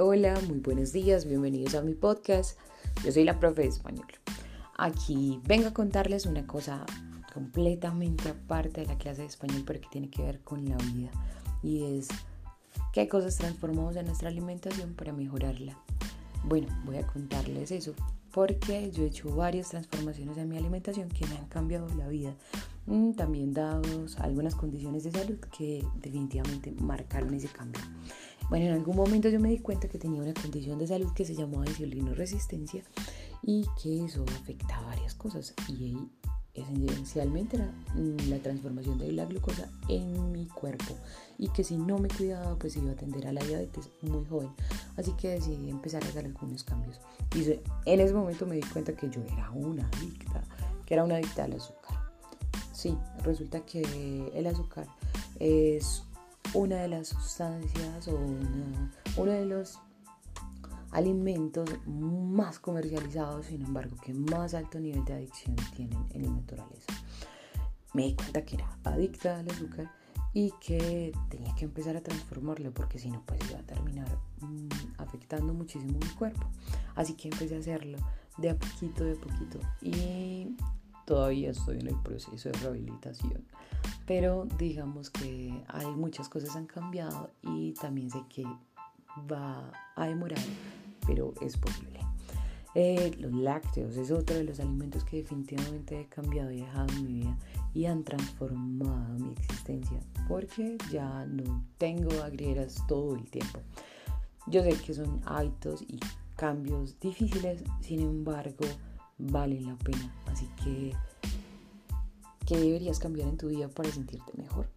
Hola, muy buenos días, bienvenidos a mi podcast. Yo soy la profe de español. Aquí vengo a contarles una cosa completamente aparte de la clase de español, pero que tiene que ver con la vida. Y es qué cosas transformamos en nuestra alimentación para mejorarla. Bueno, voy a contarles eso porque yo he hecho varias transformaciones en mi alimentación que me han cambiado la vida. Mm, también dados algunas condiciones de salud que definitivamente marcaron ese cambio. Bueno, en algún momento yo me di cuenta que tenía una condición de salud que se llamaba resistencia y que eso afectaba varias cosas. Y esencialmente era mm, la transformación de la glucosa en mi cuerpo. Y que si no me cuidaba pues iba a atender a la diabetes muy joven. Así que decidí empezar a hacer algunos cambios. Y en ese momento me di cuenta que yo era una adicta que era una adicta al azúcar. Sí resulta que el azúcar es una de las sustancias o uno de los alimentos más comercializados, sin embargo, que más alto nivel de adicción tienen en la naturaleza. Me di cuenta que era adicta al azúcar y que tenía que empezar a transformarlo porque si no, pues iba a terminar mm, afectando muchísimo mi cuerpo. Así que empecé a hacerlo de a poquito, de a poquito y todavía estoy en el proceso de rehabilitación. Pero digamos que hay muchas cosas han cambiado y también sé que va a demorar pero es posible. Eh, los lácteos es otro de los alimentos que definitivamente he cambiado y dejado en mi vida y han transformado mi existencia porque ya no tengo agrieras todo el tiempo. Yo sé que son hábitos y cambios difíciles, sin embargo, valen la pena. Así que, ¿qué deberías cambiar en tu vida para sentirte mejor?